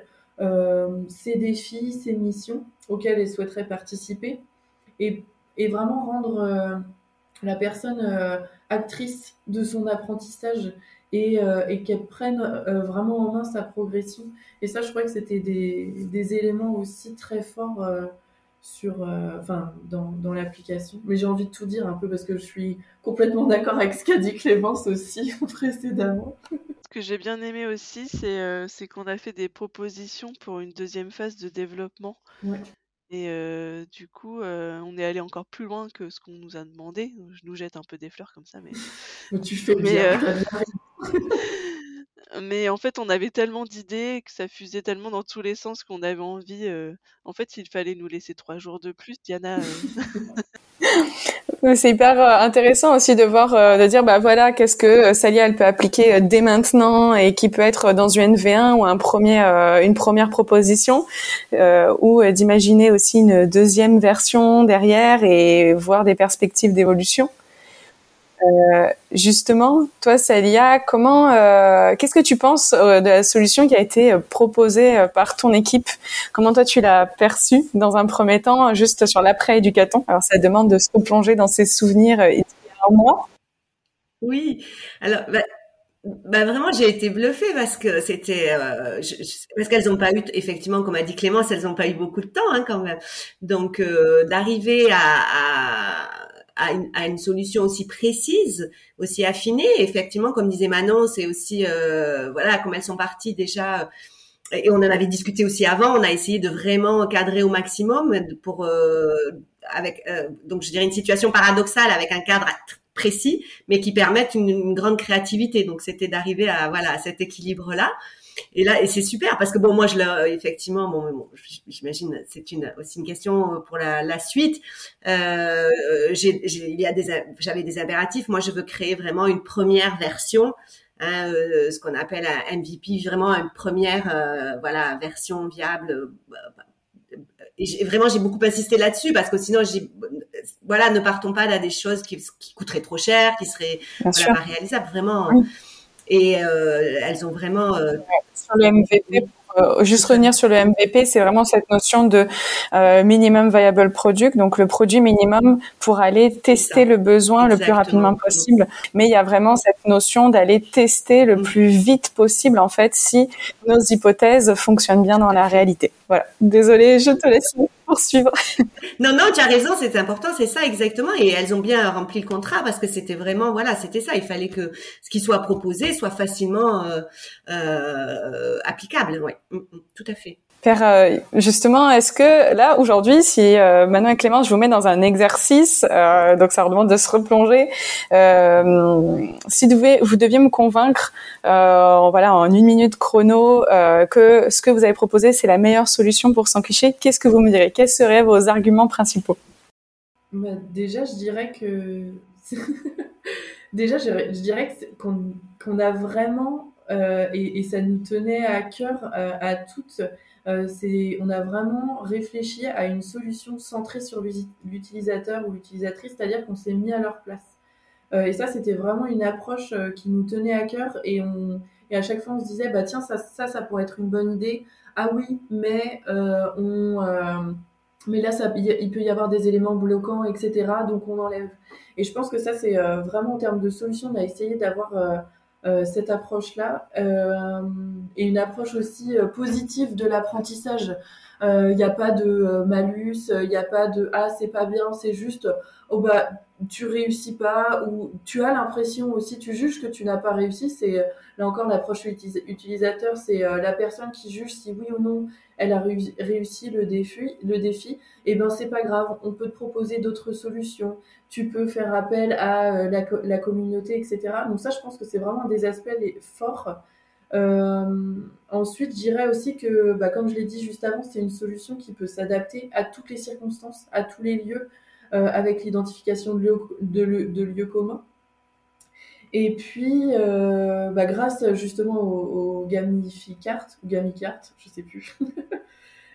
ses défis, ses missions auxquelles elle souhaiterait participer et, vraiment rendre la personne actrice de son apprentissage et, qu'elle prenne vraiment en main sa progression. Et ça, je crois que c'était des, des, éléments aussi très forts sur, euh, enfin, dans, dans l'application. Mais j'ai envie de tout dire un peu parce que je suis complètement d'accord avec ce qu'a dit Clémence aussi précédemment. Ce que j'ai bien aimé aussi, c'est euh, qu'on a fait des propositions pour une deuxième phase de développement. Et euh, du coup, on est allé encore plus loin que ce qu'on nous a demandé. Je nous jette un peu des fleurs comme ça, mais. mais tu fais bien. Mais en fait, on avait tellement d'idées que ça fusait tellement dans tous les sens qu'on avait envie. En fait, il fallait nous laisser trois jours de plus, Diana. C'est hyper intéressant aussi de voir, de dire, bah voilà, qu'est-ce que Salia elle peut appliquer dès maintenant et qui peut être dans une NV1 ou un premier, une première proposition, ou d'imaginer aussi une deuxième version derrière et voir des perspectives d'évolution. Euh, justement, toi, Salia, comment, euh, qu'est-ce que tu penses euh, de la solution qui a été proposée par ton équipe? Comment toi tu l'as perçue dans un premier temps, juste sur l'après-éducaton? Alors, ça demande de se replonger dans ses souvenirs il. Oui, alors. Bah, bah vraiment, j'ai été bluffée parce que c'était parce qu'elles n'ont pas eu effectivement, comme a dit Clémence, elles n'ont pas eu beaucoup de temps hein, quand même. Donc d'arriver à, à à une, solution aussi précise, aussi affinée. effectivement, comme disait Manon, c'est aussi euh, voilà comme elles sont parties déjà. Et on en avait discuté aussi avant. On a essayé de vraiment cadrer au maximum pour euh, avec euh, donc je dirais une situation paradoxale avec un cadre précis, mais qui permette une, une grande créativité. Donc c'était d'arriver à voilà à cet équilibre là. Et là, et c'est super parce que bon, moi, je l'ai effectivement, bon, bon j'imagine, c'est une aussi une question pour la, la suite. Euh, j'ai, il y a des, j'avais des impératifs. Moi, je veux créer vraiment une première version. Hein, euh, ce qu'on appelle un MVP, vraiment une première euh, voilà version viable et vraiment j'ai beaucoup insisté là-dessus parce que sinon j'ai voilà ne partons pas dans des choses qui, qui coûteraient trop cher qui seraient voilà, pas réalisables vraiment et euh, elles ont vraiment euh, sur le MVP euh, juste revenir sur le MVP, c'est vraiment cette notion de euh, minimum viable product, donc le produit minimum pour aller tester le besoin le plus rapidement possible. Mais il y a vraiment cette notion d'aller tester le mm. plus vite possible, en fait, si nos hypothèses fonctionnent bien dans la réalité. Voilà. Désolée, je te laisse non, non, tu as raison, c'est important, c'est ça exactement. Et elles ont bien rempli le contrat parce que c'était vraiment, voilà, c'était ça. Il fallait que ce qui soit proposé soit facilement euh, euh, applicable. Oui, mm, mm, tout à fait. Père, euh, justement, est-ce que là aujourd'hui, si euh, Manon et Clément, je vous mets dans un exercice, euh, donc ça demande de se replonger. Euh, si vous deviez, vous deviez me convaincre, voilà, en une minute chrono, que ce que vous avez proposé c'est la meilleure solution pour s'en cliché, qu'est-ce que vous me direz? Quels seraient vos arguments principaux? Bah, Déjà, je dirais que déjà, je, dirais qu'on a vraiment et, ça nous tenait à cœur à toutes c'est, on a vraiment réfléchi à une solution centrée sur l'utilisateur ou l'utilisatrice, c'est-à-dire qu'on s'est mis à leur place. Euh, et ça, c'était vraiment une approche euh, qui nous tenait à cœur et, on, et à chaque fois, on se disait, bah tiens, ça, ça, ça pourrait être une bonne idée. Ah oui, mais on, mais là, ça, il peut y avoir des éléments bloquants, etc. Donc on enlève. Et je pense que ça, c'est vraiment en termes de solution, on a essayé d'avoir euh, cette approche-là euh, et une approche aussi euh, positive de l'apprentissage. Il n'y a pas de malus, il n'y a pas de ah c'est pas bien, c'est juste oh bah tu réussis pas ou tu as l'impression aussi tu juges que tu n'as pas réussi. C'est là encore l'approche utilisateur, c'est la personne qui juge si oui ou non elle a réussi le défi. Et eh ben c'est pas grave, on peut te proposer d'autres solutions tu peux faire appel à euh, la, communauté, etc. Donc ça, je pense que c'est vraiment des aspects forts. Euh, ensuite, je dirais aussi que, bah, comme je l'ai dit juste avant, c'est une solution qui peut s'adapter à toutes les circonstances, à tous les lieux, euh, avec l'identification de, lieux communs. Et puis, bah, grâce justement au, au Gamificart, ou Gamicart, je sais plus,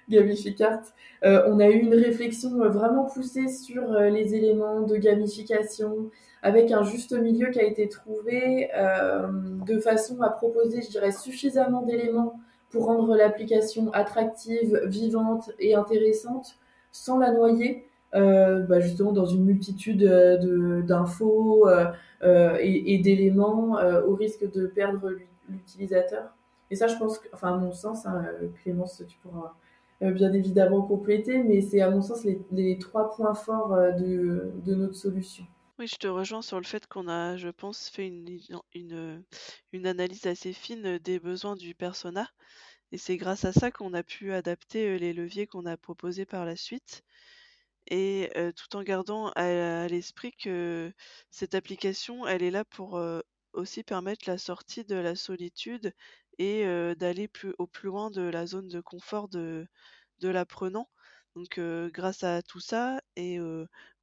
Gamificart. Euh, on a eu une réflexion vraiment poussée sur euh, les éléments de gamification, avec un juste milieu qui a été trouvé euh, de façon à proposer, je dirais, suffisamment d'éléments pour rendre l'application attractive, vivante et intéressante, sans la noyer. Bah, justement dans une multitude d'infos et, et d'éléments au risque de perdre l'utilisateur. Et ça, je pense, enfin, à mon sens, hein, Clémence, tu pourras euh, bien évidemment compléter, mais c'est à mon sens les, trois points forts euh, de, de, notre solution. Oui, je te rejoins sur le fait qu'on a, je pense, fait une, une, une, analyse assez fine des besoins du persona. Et c'est grâce à ça qu'on a pu adapter euh, les leviers qu'on a proposés par la suite. Et tout en gardant à, l'esprit que cette application, elle est là pour aussi permettre la sortie de la solitude et d'aller plus au plus loin de la zone de confort de de l'apprenant. Donc grâce à tout ça et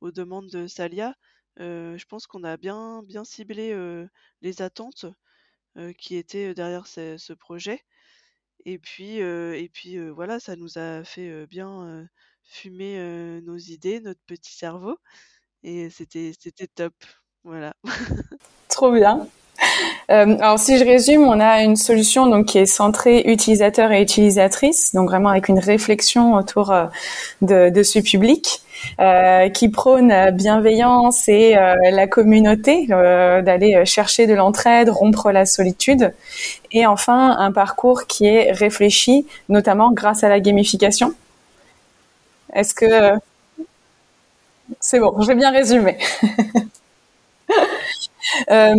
aux demandes de Salia, je pense qu'on a bien bien ciblé les attentes qui étaient derrière ce, projet. Et puis et puis voilà, ça nous a fait bien fumer nos idées, notre petit cerveau, et c'était c'était top. Voilà. Trop bien. Alors si je résume, on a une solution donc qui est centrée utilisateur et utilisatrice, donc vraiment avec une réflexion autour de, ce public. Euh, qui prône la bienveillance et euh, la communauté, euh, d'aller chercher de l'entraide, rompre la solitude, et enfin un parcours qui est réfléchi, notamment grâce à la gamification. Est-ce que c'est bon, j'ai bien résumé. euh,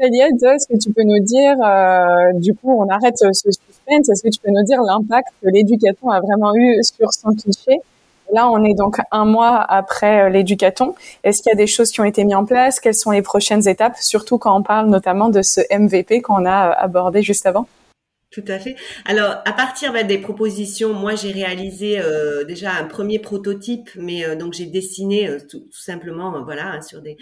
est-ce que tu peux nous dire, euh, du coup, on arrête ce suspense, est-ce que tu peux nous dire l'impact que l'éducation a vraiment eu sur son cliché? Là, on est donc un mois après l'éducaton. Est-ce qu'il y a des choses qui ont été mises en place? Quelles sont les prochaines étapes? Surtout quand on parle notamment de ce MVP qu'on a abordé juste avant. Tout à fait. Alors, à partir bah, des propositions, moi j'ai réalisé euh, déjà un premier prototype, mais euh, donc j'ai dessiné euh, tout, simplement, voilà, hein, sur des.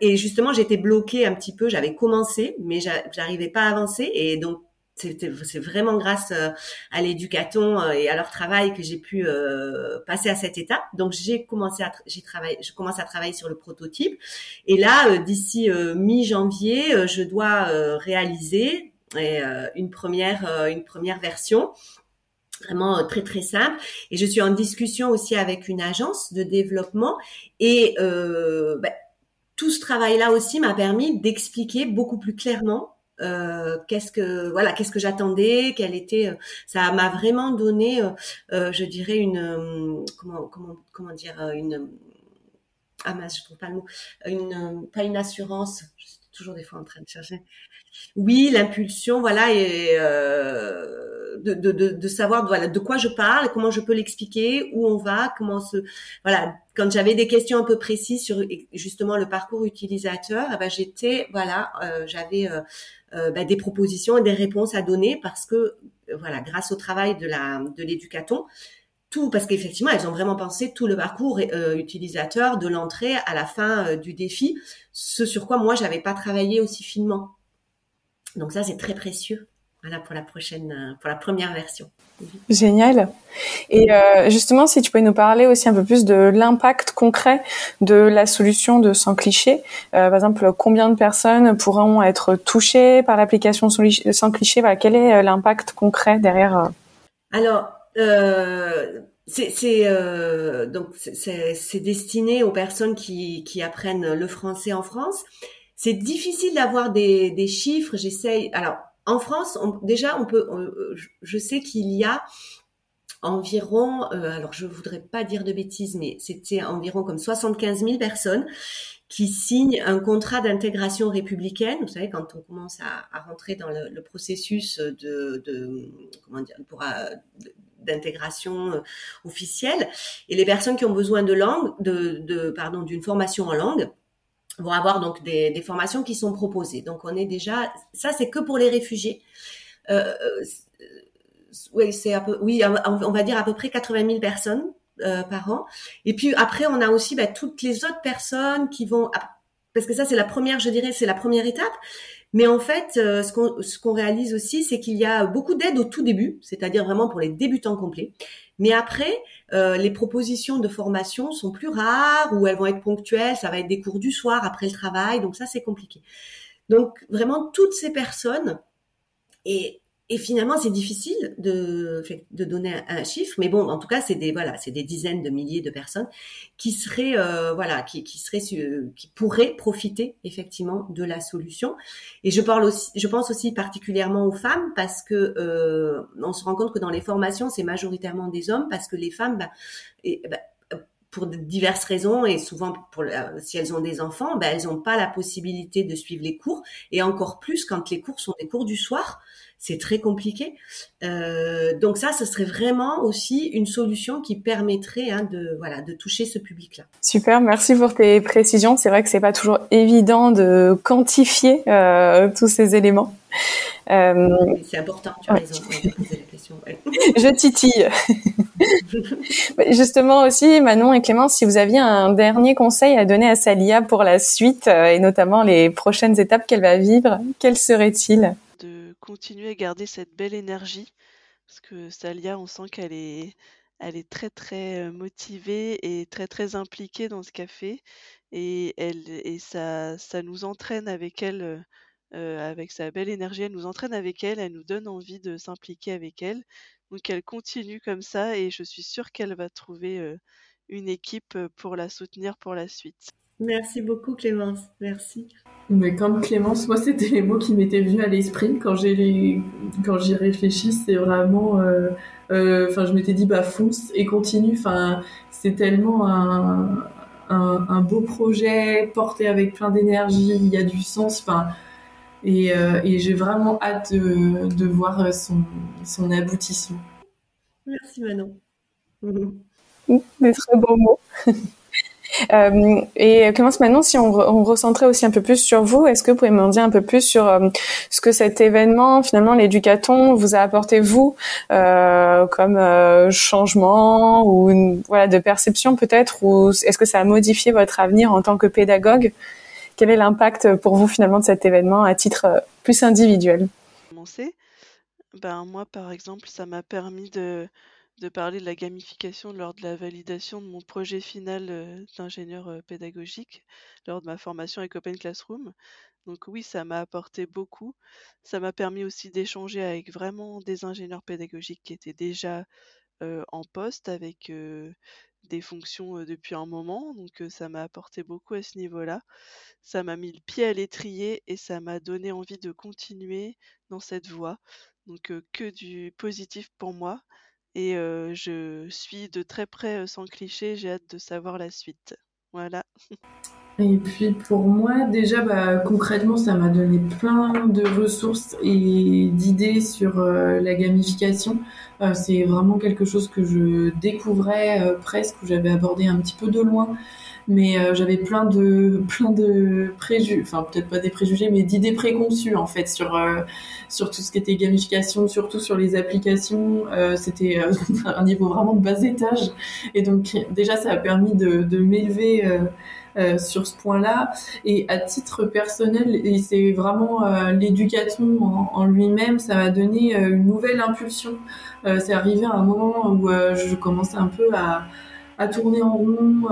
et justement, j'étais bloquée un petit peu. J'avais commencé, mais j'arrivais pas à avancer, et donc c'est vraiment grâce à l'éducaton et à leur travail que j'ai pu passer à cette étape. Donc j'ai commencé à j'ai travaillé, je commence à travailler sur le prototype et là d'ici mi-janvier, je dois réaliser et euh, une première euh, une première version vraiment euh, très très simple. Et je suis en discussion aussi avec une agence de développement et bah, tout ce travail là aussi m'a permis d'expliquer beaucoup plus clairement euh, qu'est-ce que voilà qu'est-ce que j'attendais quelle était ça m'a vraiment donné euh, je dirais une comment comment comment dire une ah mince je trouve pas le mot une pas une assurance toujours des fois en train de chercher oui, l'impulsion, voilà, et euh, de, savoir de quoi je parle, comment je peux l'expliquer, où on va, comment se, voilà. Quand j'avais des questions un peu précises sur justement le parcours utilisateur, eh ben j'étais, voilà, euh, j'avais euh, ben, des propositions et des réponses à donner parce que, voilà, grâce au travail de de l'éducaton, tout parce qu'effectivement elles ont vraiment pensé tout le parcours euh, utilisateur de l'entrée à la fin du défi, ce sur quoi moi j'avais pas travaillé aussi finement. Donc ça, c'est très précieux. Voilà pour la prochaine, euh, pour la première version. Génial. Et euh, justement, si tu pouvais nous parler aussi un peu plus de l'impact concret de la solution de Sans Cliché. Euh, par exemple, combien de personnes pourront être touchées par l'application Sans Cliché? Voilà, Quel est l'impact concret derrière Alors, c'est donc c'est destiné aux personnes qui, apprennent le français en France. C'est difficile d'avoir des, chiffres. J'essaye. Alors, en France, déjà, on peut. je sais qu'il y a environ, euh, alors je voudrais pas dire de bêtises, mais c'était environ comme 75 000 personnes qui signent un contrat d'intégration républicaine. Vous savez, quand on commence à, rentrer dans le, processus de, de, comment dire, pour euh, d'intégration euh, officielle, et les personnes qui ont besoin de langue, de, de pardon, d'une formation en langue, vont avoir donc des, des, formations qui sont proposées. Donc on est déjà, ça c'est que pour les réfugiés. Euh, euh oui, c'est un peu, oui, on va dire à peu près 80 000 personnes euh, par an. Et puis après, on a aussi bah, toutes les autres personnes qui vont, parce que ça c'est la première, je dirais, c'est la première étape. Mais en fait, euh, ce qu'on réalise aussi, c'est qu'il y a beaucoup d'aides au tout début, c'est-à-dire vraiment pour les débutants complets. Mais après, euh, les propositions de formation sont plus rares ou elles vont être ponctuelles. Ça va être des cours du soir après le travail, donc ça c'est compliqué. Donc vraiment toutes ces personnes et et finalement, c'est difficile de, de donner un, chiffre, mais bon, en tout cas, c'est des voilà, c'est des dizaines de milliers de personnes qui seraient euh, voilà, qui, qui seraient qui pourraient profiter effectivement de la solution. Et je parle aussi, je pense aussi particulièrement aux femmes parce que euh, on se rend compte que dans les formations, c'est majoritairement des hommes parce que les femmes, bah, bah, pour diverses raisons et souvent pour si elles ont des enfants, ben elles n'ont pas la possibilité de suivre les cours et encore plus quand les cours sont des cours du soir c'est très compliqué. Euh, donc ça, ce serait vraiment aussi une solution qui permettrait hein, de voilà de toucher ce public-là. Super, merci pour tes précisions. C'est vrai que c'est pas toujours évident de quantifier euh, tous ces éléments. Euh, c'est important, tu as raison. Je titille. Justement aussi, Manon et Clémence, si vous aviez un dernier conseil à donner à Salia pour la suite euh, et notamment les prochaines étapes qu'elle va vivre, quel serait-il continuer à garder cette belle énergie parce que Salia, on sent qu'elle est, elle est très très motivée et très très impliquée dans ce café et elle et ça, ça nous entraîne avec elle. avec sa belle énergie, elle nous entraîne avec elle, elle nous donne envie de s'impliquer avec elle. Donc elle continue comme ça et je suis sûre qu'elle va trouver une équipe pour la soutenir pour la suite. Merci beaucoup Clémence, merci. Mais comme Clémence, moi c'était les mots qui m'étaient venus à l'esprit quand j'ai quand j'y réfléchis, c'est vraiment, euh, euh, enfin je m'étais dit bah fonce et continue. Enfin c'est tellement un, un, beau projet porté avec plein d'énergie, il y a du sens. Enfin et, euh, et j'ai vraiment hâte de, de voir son, son aboutissement. Merci Manon. Des très beaux mots. Euh, et commence maintenant, si on, recentrait aussi un peu plus sur vous, est-ce que vous pouvez m'en dire un peu plus sur euh, ce que cet événement, finalement, l'éducaton, vous a apporté vous euh, comme changement ou voilà de perception peut-être, ou est-ce que ça a modifié votre avenir en tant que pédagogue? Quel est l'impact pour vous finalement de cet événement à titre plus individuel? Ben moi, par exemple, ça m'a permis de de parler de la gamification lors de la validation de mon projet final euh, d'ingénieur euh, pédagogique lors de ma formation avec Open Classroom. Donc oui, ça m'a apporté beaucoup. Ça m'a permis aussi d'échanger avec vraiment des ingénieurs pédagogiques qui étaient déjà euh, en poste avec des fonctions depuis un moment. Donc ça m'a apporté beaucoup à ce niveau-là. Ça m'a mis le pied à l'étrier et ça m'a donné envie de continuer dans cette voie. Donc que du positif pour moi et je suis de très près sans cliché, j'ai hâte de savoir la suite. Voilà. Et puis pour moi, déjà, bah, concrètement, ça m'a donné plein de ressources et d'idées sur la gamification. c'est vraiment quelque chose que je découvrais presque, que j'avais abordé un petit peu de loin mais euh, j'avais plein de plein de préjugés, enfin peut-être pas des préjugés, mais d'idées préconçues en fait sur euh, sur tout ce qui était gamification, surtout sur les applications. Euh, c'était un niveau vraiment de bas étage, et donc déjà ça a permis de, de m'élever. Sur ce point-là. Et à titre personnel, et c'est vraiment l'éducation en, lui-même, ça m'a donné une nouvelle impulsion. c'est arrivé à un moment où je commençais un peu à, tourner en rond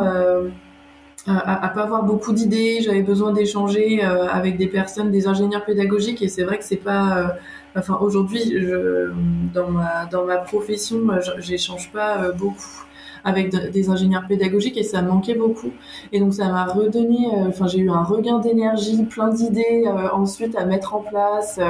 à, à, pas avoir beaucoup d'idées. J'avais besoin d'échanger euh, avec des personnes, des ingénieurs pédagogiques, et c'est vrai que c'est pas. Euh, enfin, aujourd'hui, dans ma dans ma profession, j'échange pas euh, beaucoup avec des ingénieurs pédagogiques et ça manquait beaucoup. Et donc ça m'a redonné, enfin j'ai eu un regain d'énergie, plein d'idées ensuite à mettre en place.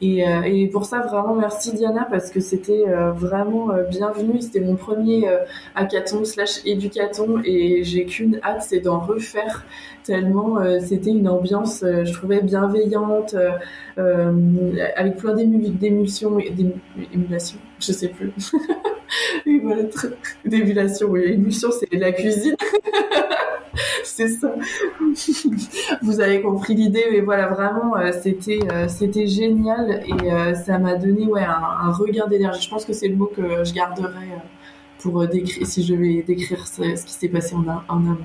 Et, euh, et, pour ça, vraiment, merci Diana, parce que c'était euh, vraiment euh, bienvenu. C'était mon premier hackathon slash éducaton, et j'ai qu'une hâte, c'est d'en refaire, tellement c'était une ambiance, je trouvais, bienveillante, avec plein d'émulsions, d'émulation, je sais plus. d'émulation, oui, émulsion, c'est la cuisine. c'est ça. Vous avez compris l'idée, mais voilà, vraiment, euh, c'était euh, c'était génial et euh, ça m'a donné ouais un, regain d'énergie. Je pense que c'est le mot que je garderai pour décrire si je vais décrire ce, qui s'est passé en, en amont.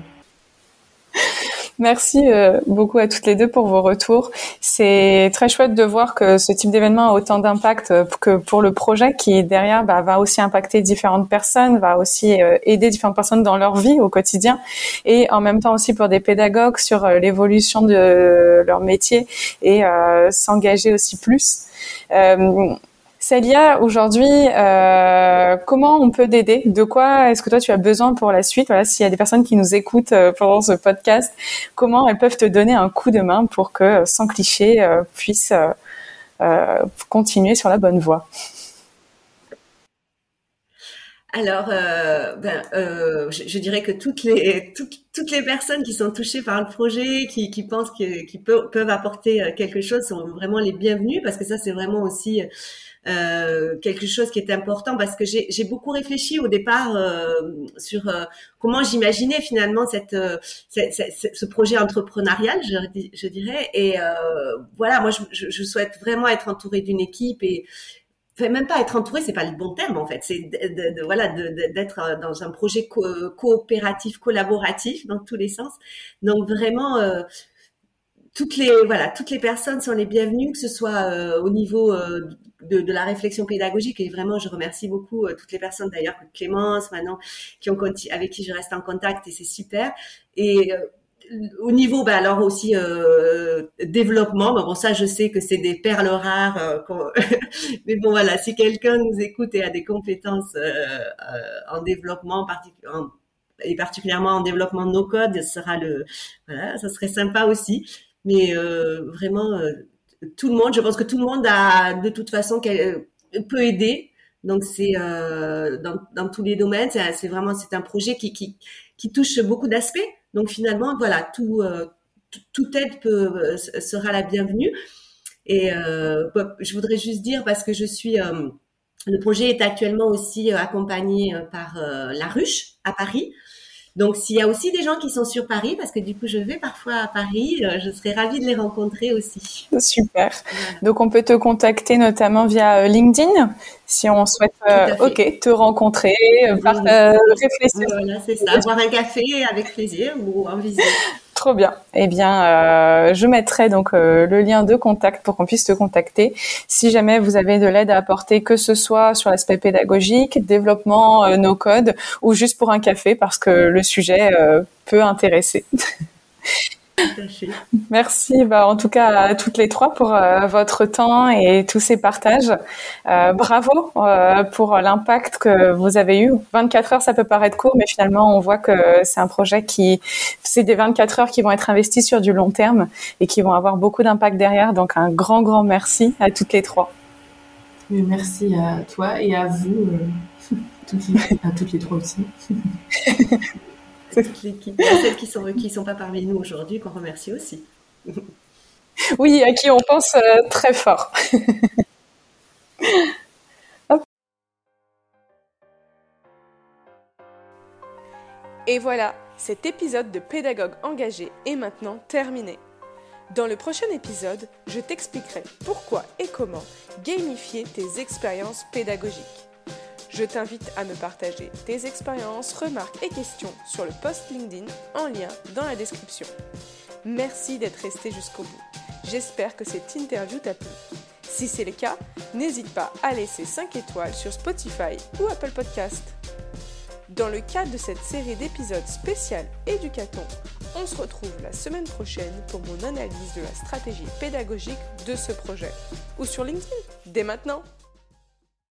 Merci euh, beaucoup à toutes les deux pour vos retours. C'est très chouette de voir que ce type d'événement a autant d'impact euh, que pour le projet qui derrière bah, va aussi impacter différentes personnes, va aussi euh, aider différentes personnes dans leur vie au quotidien et en même temps aussi pour des pédagogues sur l'évolution de leur métier et s'engager aussi plus. Célia, aujourd'hui, euh, comment on peut t'aider? De quoi est-ce que toi tu as besoin pour la suite? Voilà, s'il y a des personnes qui nous écoutent euh, pendant ce podcast, comment elles peuvent te donner un coup de main pour que, euh, sans cliché, puisse continuer sur la bonne voie? Alors, ben, je, dirais que toutes les toutes, les personnes qui sont touchées par le projet, qui, qui pensent qu'ils peuvent, peuvent apporter quelque chose, sont vraiment les bienvenues parce que ça, c'est vraiment aussi euh, quelque chose qui est important parce que j'ai beaucoup réfléchi au départ euh, sur euh, comment j'imaginais finalement cette, ce projet entrepreneurial, je, dirais. Et voilà, moi, je, je, souhaite vraiment être entourée d'une équipe et Enfin, même pas être entouré, c'est pas le bon terme en fait. C'est de, de, voilà d'être dans un projet coopératif, collaboratif dans tous les sens. Donc vraiment, euh, toutes les voilà toutes les personnes sont les bienvenues que ce soit euh, au niveau euh, de, de, la réflexion pédagogique. Et vraiment je remercie beaucoup euh, toutes les personnes d'ailleurs Clémence maintenant qui ont avec qui je reste en contact et c'est super. Et au niveau bah alors aussi développement bon ça je sais que c'est des perles rares mais bon voilà si quelqu'un nous écoute et a des compétences en développement en, et particulièrement en développement de nos codes, sera le, voilà, ça serait sympa aussi mais euh, vraiment euh, tout le monde, je pense que tout le monde a de toute façon peut aider. Donc c'est euh, dans, dans, tous les domaines, c'est vraiment c'est un projet qui, qui, qui touche beaucoup d'aspects. Donc finalement voilà tout toute aide peut, sera la bienvenue. Et je voudrais juste dire parce que je suis le projet est actuellement aussi accompagné par La Ruche à Paris. Donc, s'il y a aussi des gens qui sont sur Paris, parce que du coup, je vais parfois à Paris, je serais ravie de les rencontrer aussi. Super. Donc, on peut te contacter notamment via LinkedIn si on souhaite, ok, te rencontrer, réfléchir. Voilà, c'est ça. Boire un café avec plaisir ou en visite. Trop bien. Eh bien, euh, je mettrai donc euh, le lien de contact pour qu'on puisse te contacter. Si jamais vous avez de l'aide à apporter, que ce soit sur l'aspect pédagogique, développement, euh, no code, ou juste pour un café, parce que le sujet peut intéresser. Merci, bah, en tout cas à toutes les trois pour euh, votre temps et tous ces partages. Euh, bravo euh, pour l'impact que vous avez eu. 24 heures, ça peut paraître court, mais finalement, on voit que c'est un projet qui, c'est des 24 heures qui vont être investies sur du long terme et qui vont avoir beaucoup d'impact derrière. Donc, un grand, grand merci à toutes les trois. Merci à toi et à vous, à toutes les trois aussi. toute l'équipe, celles qui sont qui sont pas parmi nous aujourd'hui, qu'on remercie aussi. oui, à qui on pense euh, très fort. Et voilà, cet épisode de Pédagogue engagé est maintenant terminé. Dans le prochain épisode, je t'expliquerai pourquoi et comment gamifier tes expériences pédagogiques. Je t'invite à me partager tes expériences, remarques et questions sur le post LinkedIn en lien dans la description. Merci d'être resté jusqu'au bout. J'espère que cette interview t'a plu. Si c'est le cas, n'hésite pas à laisser 5 étoiles sur Spotify ou Apple Podcast. Dans le cadre de cette série d'épisodes spécial Éducaton, on se retrouve la semaine prochaine pour mon analyse de la stratégie pédagogique de ce projet. Ou sur LinkedIn, dès maintenant